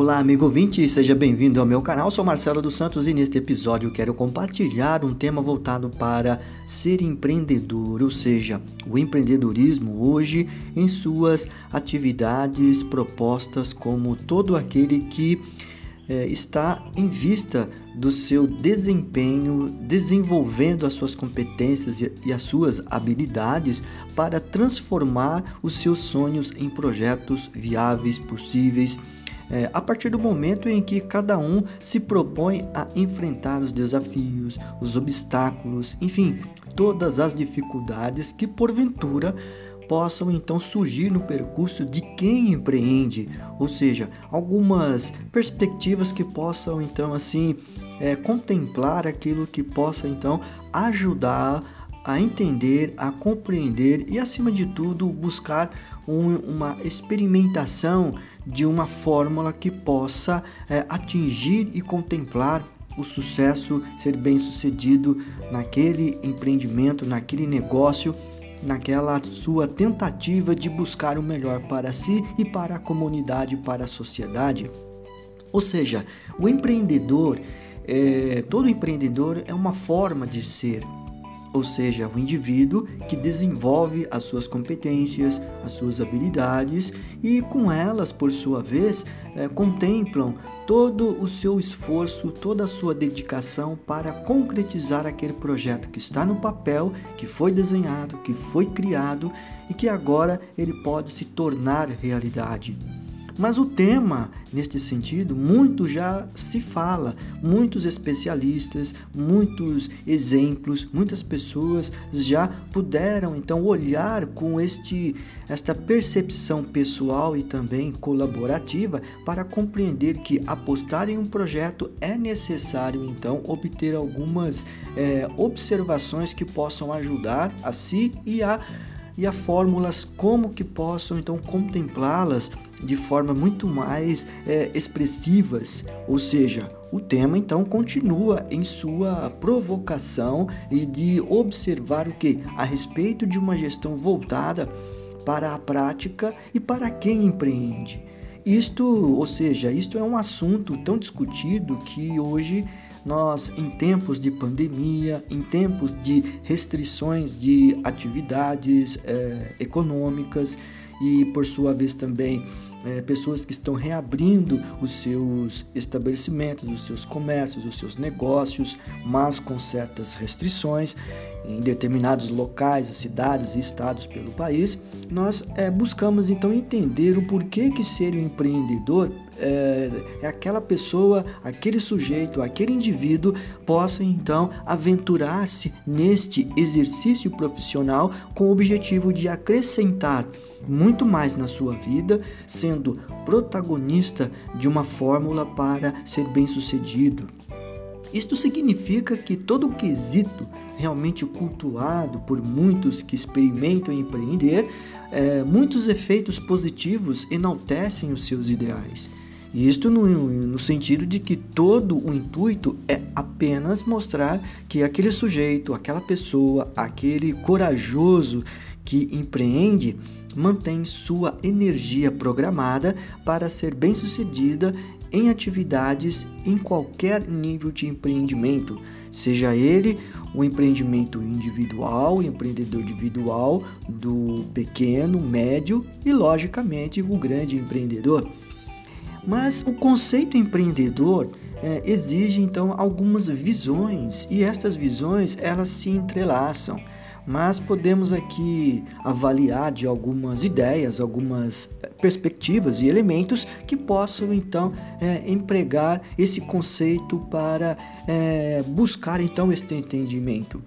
Olá, amigo ouvinte, seja bem-vindo ao meu canal. Sou Marcelo dos Santos e neste episódio quero compartilhar um tema voltado para ser empreendedor, ou seja, o empreendedorismo hoje em suas atividades propostas como todo aquele que é, está em vista do seu desempenho, desenvolvendo as suas competências e, e as suas habilidades para transformar os seus sonhos em projetos viáveis, possíveis é, a partir do momento em que cada um se propõe a enfrentar os desafios, os obstáculos, enfim, todas as dificuldades que porventura possam então surgir no percurso de quem empreende, ou seja, algumas perspectivas que possam então assim é, contemplar aquilo que possa então ajudar a entender, a compreender e, acima de tudo, buscar um, uma experimentação de uma fórmula que possa é, atingir e contemplar o sucesso, ser bem sucedido naquele empreendimento, naquele negócio, naquela sua tentativa de buscar o melhor para si e para a comunidade, para a sociedade. Ou seja, o empreendedor, é, todo empreendedor é uma forma de ser, ou seja, o indivíduo que desenvolve as suas competências, as suas habilidades e com elas, por sua vez, é, contemplam todo o seu esforço, toda a sua dedicação para concretizar aquele projeto que está no papel, que foi desenhado, que foi criado e que agora ele pode se tornar realidade. Mas o tema, neste sentido, muito já se fala, muitos especialistas, muitos exemplos, muitas pessoas já puderam então olhar com este esta percepção pessoal e também colaborativa para compreender que apostar em um projeto é necessário então obter algumas é, observações que possam ajudar a si e a e a fórmulas como que possam então contemplá-las de forma muito mais é, expressivas, ou seja, o tema então continua em sua provocação e de observar o que a respeito de uma gestão voltada para a prática e para quem empreende. Isto, ou seja, isto é um assunto tão discutido que hoje nós, em tempos de pandemia, em tempos de restrições de atividades é, econômicas e, por sua vez, também é, pessoas que estão reabrindo os seus estabelecimentos, os seus comércios, os seus negócios, mas com certas restrições em determinados locais, cidades e estados pelo país, nós é, buscamos então entender o porquê que ser um empreendedor é, é, aquela pessoa, aquele sujeito, aquele indivíduo possa então aventurar-se neste exercício profissional com o objetivo de acrescentar muito mais na sua vida, sendo protagonista de uma fórmula para ser bem-sucedido. Isto significa que todo quesito realmente cultuado por muitos que experimentam empreender, é, muitos efeitos positivos enaltecem os seus ideais. Isto no, no, sentido de que todo o intuito é apenas mostrar que aquele sujeito, aquela pessoa, aquele corajoso que empreende mantém sua energia programada para ser bem-sucedida em atividades em qualquer nível de empreendimento, seja ele o empreendimento individual, empreendedor individual, do pequeno, médio e, logicamente, o grande empreendedor. Mas o conceito empreendedor é, exige então algumas visões e estas visões elas se entrelaçam mas podemos aqui avaliar de algumas ideias, algumas eh, perspectivas e elementos que possam então é, empregar esse conceito para é, buscar então este entendimento.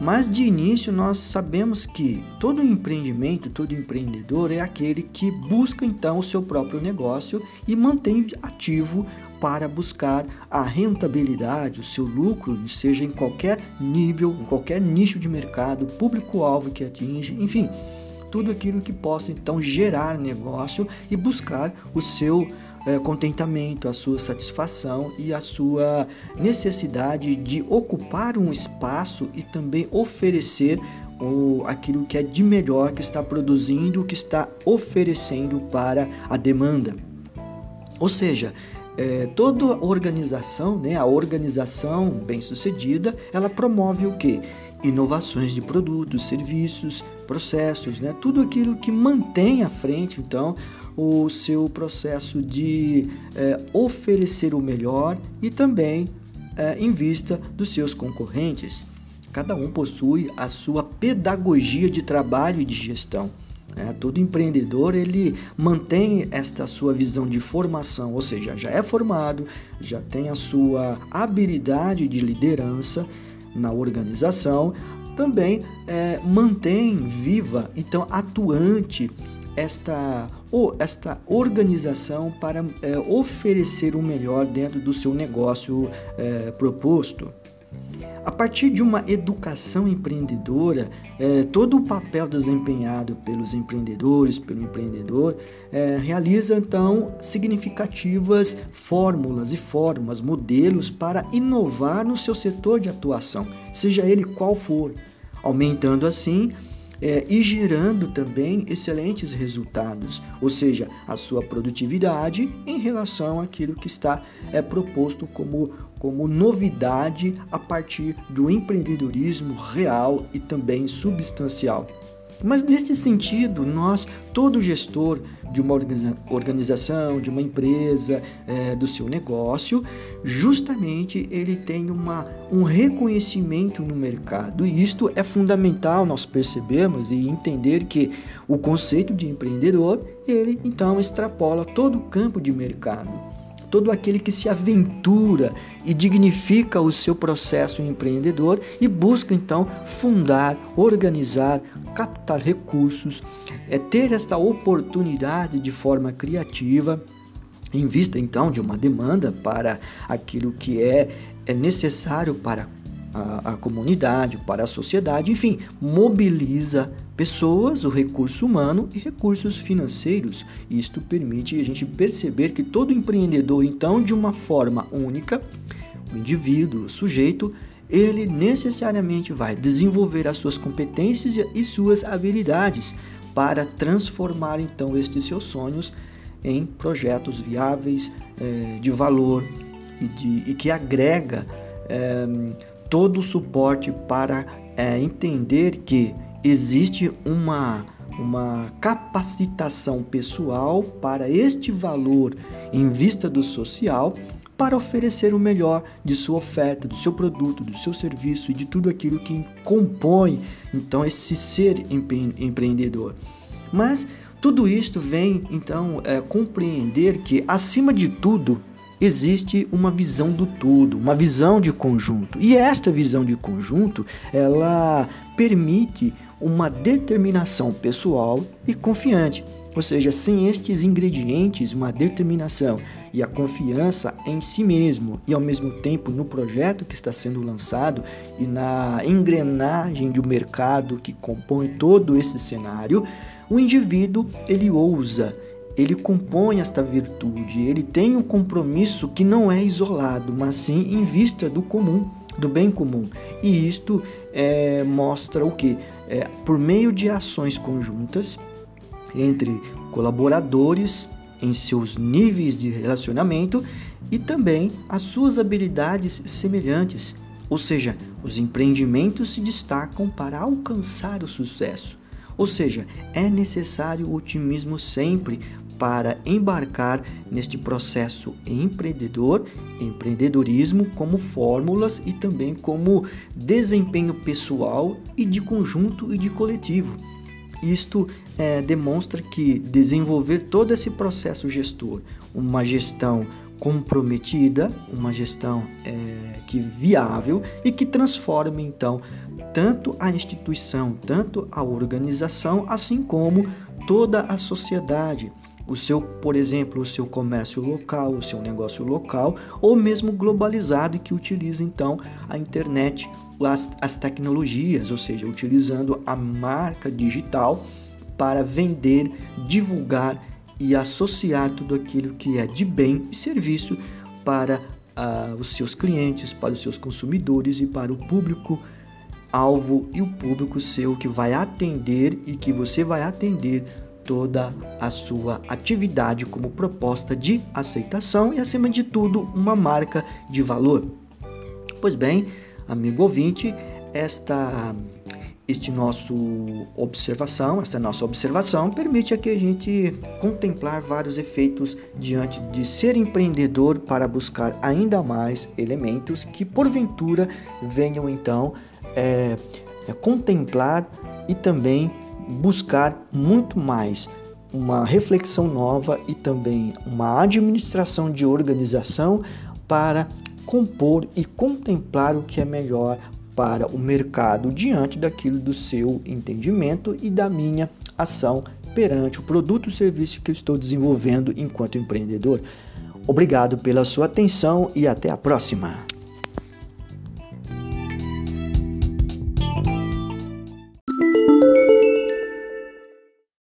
Mas de início nós sabemos que todo empreendimento, todo empreendedor é aquele que busca então o seu próprio negócio e mantém ativo para buscar a rentabilidade, o seu lucro, seja em qualquer nível, em qualquer nicho de mercado, público-alvo que atinge, enfim, tudo aquilo que possa então gerar negócio e buscar o seu é, contentamento, a sua satisfação e a sua necessidade de ocupar um espaço e também oferecer o, aquilo que é de melhor que está produzindo, que está oferecendo para a demanda. Ou seja, é, toda organização, né, a organização bem-sucedida, ela promove o quê? Inovações de produtos, serviços, processos, né? tudo aquilo que mantém à frente, então, o seu processo de é, oferecer o melhor e também é, em vista dos seus concorrentes. Cada um possui a sua pedagogia de trabalho e de gestão. É, todo empreendedor ele mantém esta sua visão de formação, ou seja, já é formado, já tem a sua habilidade de liderança na organização, também é, mantém viva, então atuante esta ou esta organização para é, oferecer o melhor dentro do seu negócio é, proposto. A partir de uma educação empreendedora, é, todo o papel desempenhado pelos empreendedores, pelo empreendedor, é, realiza então significativas fórmulas e formas, modelos para inovar no seu setor de atuação, seja ele qual for, aumentando assim é, e gerando também excelentes resultados, ou seja, a sua produtividade em relação àquilo que está é, proposto como, como novidade a partir do empreendedorismo real e também substancial. Mas nesse sentido, nós, todo gestor de uma organização, de uma empresa, é, do seu negócio, justamente ele tem uma, um reconhecimento no mercado. E isto é fundamental nós percebemos e entender que o conceito de empreendedor, ele então extrapola todo o campo de mercado todo aquele que se aventura e dignifica o seu processo empreendedor e busca então fundar, organizar, captar recursos, é ter essa oportunidade de forma criativa em vista então de uma demanda para aquilo que é, é necessário para a, a comunidade, para a sociedade, enfim, mobiliza pessoas, o recurso humano e recursos financeiros. Isto permite a gente perceber que todo empreendedor, então, de uma forma única, o indivíduo, o sujeito, ele necessariamente vai desenvolver as suas competências e suas habilidades para transformar então estes seus sonhos em projetos viáveis é, de valor e, de, e que agrega é, todo o suporte para é, entender que existe uma, uma capacitação pessoal para este valor em vista do social para oferecer o melhor de sua oferta, do seu produto, do seu serviço e de tudo aquilo que compõe então esse ser empreendedor. Mas tudo isto vem então é, compreender que acima de tudo existe uma visão do todo, uma visão de conjunto. E esta visão de conjunto, ela permite uma determinação pessoal e confiante. Ou seja, sem estes ingredientes, uma determinação e a confiança em si mesmo e ao mesmo tempo no projeto que está sendo lançado e na engrenagem do mercado que compõe todo esse cenário, o indivíduo ele ousa ele compõe esta virtude, ele tem um compromisso que não é isolado, mas sim em vista do comum, do bem comum. E isto é, mostra o que? É, por meio de ações conjuntas entre colaboradores em seus níveis de relacionamento e também as suas habilidades semelhantes. Ou seja, os empreendimentos se destacam para alcançar o sucesso. Ou seja, é necessário otimismo sempre para embarcar neste processo empreendedor, empreendedorismo como fórmulas e também como desempenho pessoal e de conjunto e de coletivo. Isto é, demonstra que desenvolver todo esse processo gestor, uma gestão comprometida, uma gestão é, que viável e que transforme então tanto a instituição, tanto a organização, assim como toda a sociedade o seu, por exemplo, o seu comércio local, o seu negócio local, ou mesmo globalizado que utiliza então a internet, as, as tecnologias, ou seja, utilizando a marca digital para vender, divulgar e associar tudo aquilo que é de bem e serviço para uh, os seus clientes, para os seus consumidores e para o público alvo e o público seu que vai atender e que você vai atender toda a sua atividade como proposta de aceitação e, acima de tudo, uma marca de valor. Pois bem, amigo ouvinte, esta este nosso observação, esta nossa observação permite que a gente contemplar vários efeitos diante de ser empreendedor para buscar ainda mais elementos que porventura venham então é, é, contemplar e também buscar muito mais uma reflexão nova e também uma administração de organização para compor e contemplar o que é melhor para o mercado diante daquilo do seu entendimento e da minha ação perante o produto ou serviço que eu estou desenvolvendo enquanto empreendedor. Obrigado pela sua atenção e até a próxima.